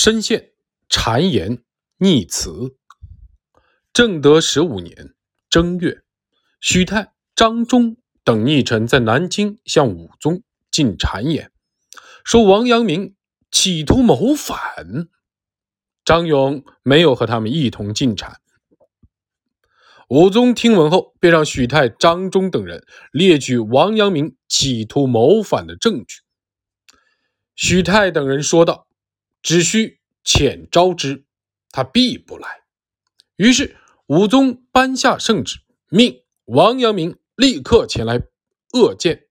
深陷谗言逆词。正德十五年正月，许泰、张忠等逆臣在南京向武宗进谗言，说王阳明企图谋反。张勇没有和他们一同进谗。武宗听闻后，便让许泰、张忠等人列举王阳明企图谋反的证据。许泰等人说道。只需遣招之，他必不来。于是武宗颁下圣旨，命王阳明立刻前来谒见。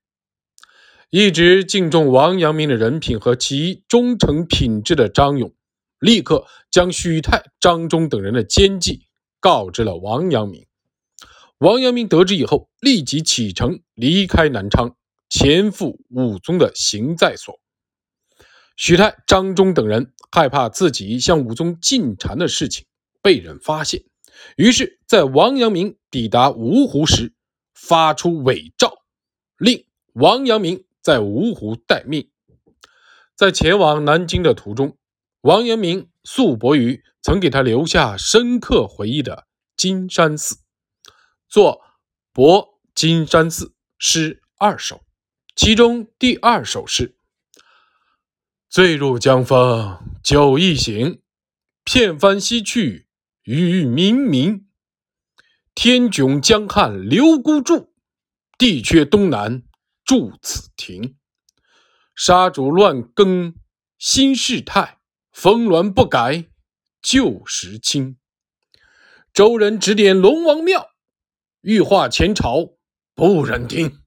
一直敬重王阳明的人品和其忠诚品质的张勇，立刻将许泰、张忠等人的奸计告知了王阳明。王阳明得知以后，立即启程离开南昌，前赴武宗的行在所。许泰、张忠等人害怕自己向武宗进谗的事情被人发现，于是，在王阳明抵达芜湖时，发出伪诏，令王阳明在芜湖待命。在前往南京的途中，王阳明宿泊于曾给他留下深刻回忆的金山寺，作《泊金山寺》诗二首，其中第二首是。醉入江风酒一醒，片帆西去雨冥冥。天迥江汉留孤注，地缺东南住此亭。沙主乱更新世态，峰峦不改旧时清。周人指点龙王庙，欲化前朝不忍听。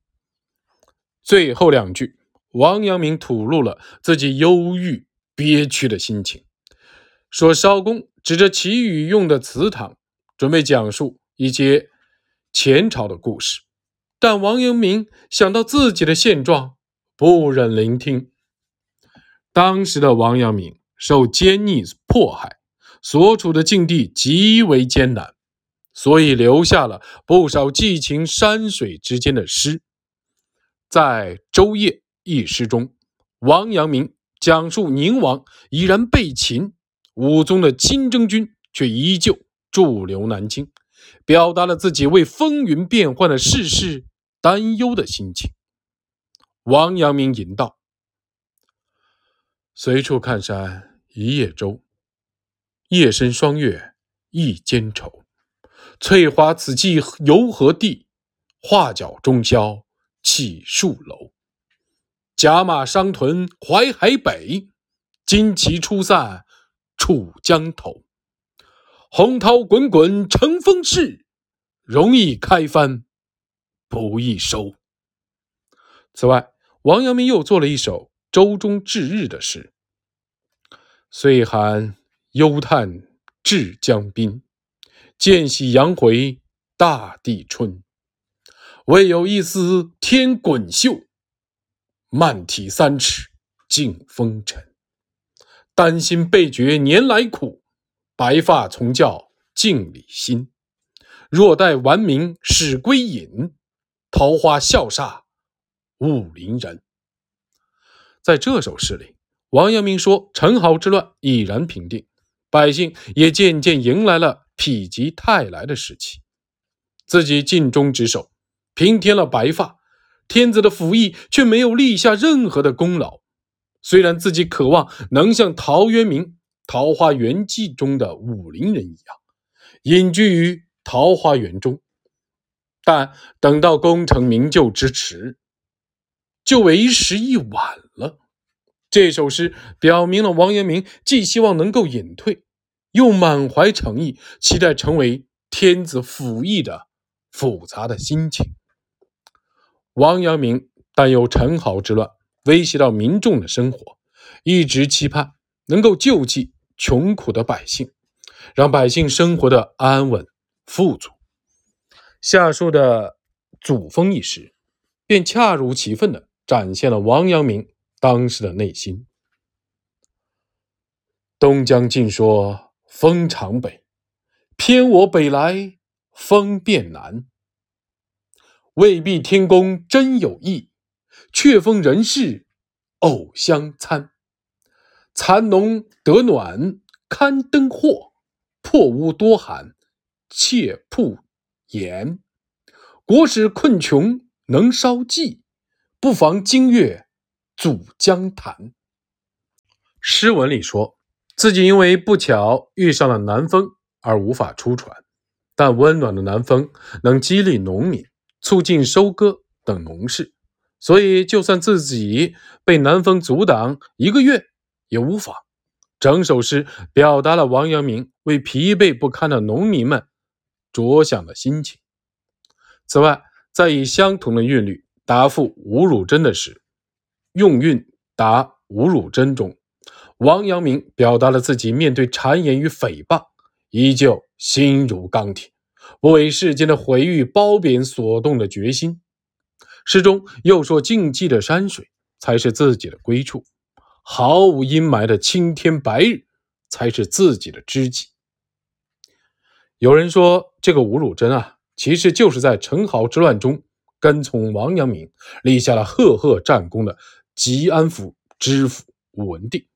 最后两句。王阳明吐露了自己忧郁憋屈的心情，说：“烧公指着祈雨用的祠堂，准备讲述一些前朝的故事，但王阳明想到自己的现状，不忍聆听。当时的王阳明受奸逆迫害，所处的境地极为艰难，所以留下了不少寄情山水之间的诗，在周夜。一诗中，王阳明讲述宁王已然被擒，武宗的亲征军却依旧驻留南京，表达了自己为风云变幻的世事担忧的心情。王阳明吟道：“随处看山一叶舟，夜深霜月一间愁。翠华此际游何地？画角中宵起树楼。”甲马伤屯淮海北，旌旗初散楚江头。洪涛滚滚乘风势，容易开帆不易收。此外，王阳明又作了一首舟中至日的诗：岁寒忧叹至江滨，渐喜阳回大地春。未有一丝天滚秀。漫体三尺尽风尘，丹心被绝年来苦，白发从教镜里新。若待完名始归隐，桃花笑煞武陵人。在这首诗里，王阳明说陈豪之乱已然平定，百姓也渐渐迎来了否极泰来的时期。自己尽忠职守，平添了白发。天子的府邑却没有立下任何的功劳，虽然自己渴望能像陶渊明《桃花源记》中的武陵人一样，隐居于桃花源中，但等到功成名就之时，就为时已晚了。这首诗表明了王阳明既希望能够隐退，又满怀诚意，期待成为天子府邑的复杂的心情。王阳明担忧陈豪之乱威胁到民众的生活，一直期盼能够救济穷苦的百姓，让百姓生活的安稳富足。下述的《祖风》一诗，便恰如其分地展现了王阳明当时的内心。东江尽说风长北，偏我北来风变南。未必天公真有意，却封人事偶相参。蚕农得暖，堪登霍；破屋多寒，切铺檐。国使困穷，能烧稷，不妨今月阻江潭。诗文里说自己因为不巧遇上了南风而无法出船，但温暖的南风能激励农民，促进收割等农事，所以就算自己被南风阻挡一个月也无妨。整首诗表达了王阳明为疲惫不堪的农民们着想的心情。此外，再以相同的韵律答复吴汝贞的诗，用韵答吴汝贞中。王阳明表达了自己面对谗言与诽谤，依旧心如钢铁，不为世间的毁誉褒贬所动的决心。诗中又说：“静寂的山水才是自己的归处，毫无阴霾的青天白日才是自己的知己。”有人说，这个吴汝贞啊，其实就是在陈豪之乱中跟从王阳明，立下了赫赫战功的吉安府知府武文定。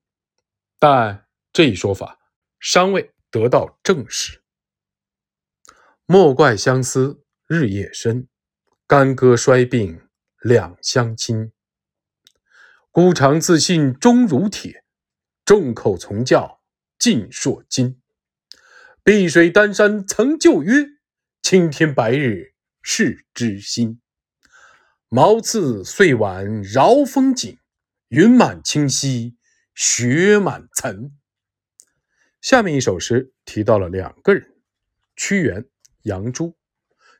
但这一说法尚未得到证实。莫怪相思日夜深，干戈衰病两相亲。孤常自信终如铁，众口从教尽烁金。碧水丹山曾旧约，青天白日是知心。毛刺岁晚饶风景，云满清溪。雪满层。下面一首诗提到了两个人：屈原、杨朱。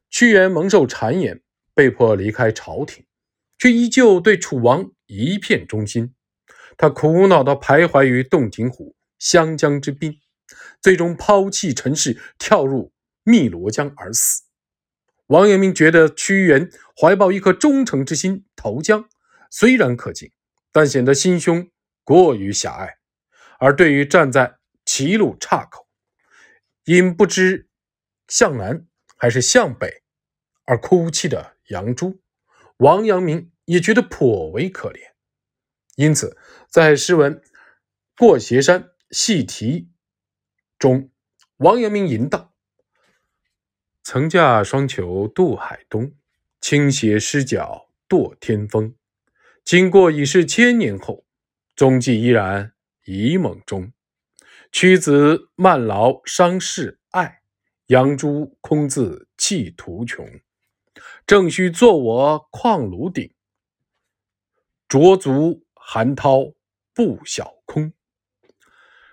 屈原蒙受谗言，被迫离开朝廷，却依旧对楚王一片忠心。他苦恼地徘徊于洞庭湖、湘江之滨，最终抛弃尘世，跳入汨罗江而死。王阳明觉得屈原怀抱一颗忠诚之心投江，虽然可敬，但显得心胸。过于狭隘，而对于站在歧路岔口，因不知向南还是向北而哭泣的杨朱，王阳明也觉得颇为可怜。因此，在诗文《过斜山细题》中，王阳明吟道：“曾驾双裘渡海东，倾斜失脚堕天风。经过已是千年后。”踪迹依然遗梦中，屈子慢劳伤世爱，杨朱空自弃途穷。正须作我旷庐顶，濯足寒涛不晓空。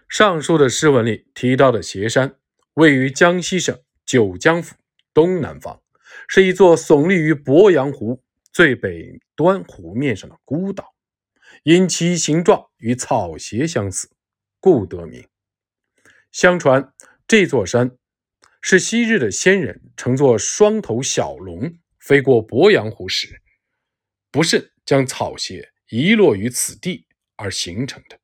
上述的诗文里提到的斜山，位于江西省九江府东南方，是一座耸立于鄱阳湖最北端湖面上的孤岛。因其形状与草鞋相似，故得名。相传这座山是昔日的仙人乘坐双头小龙飞过鄱阳湖时，不慎将草鞋遗落于此地而形成的。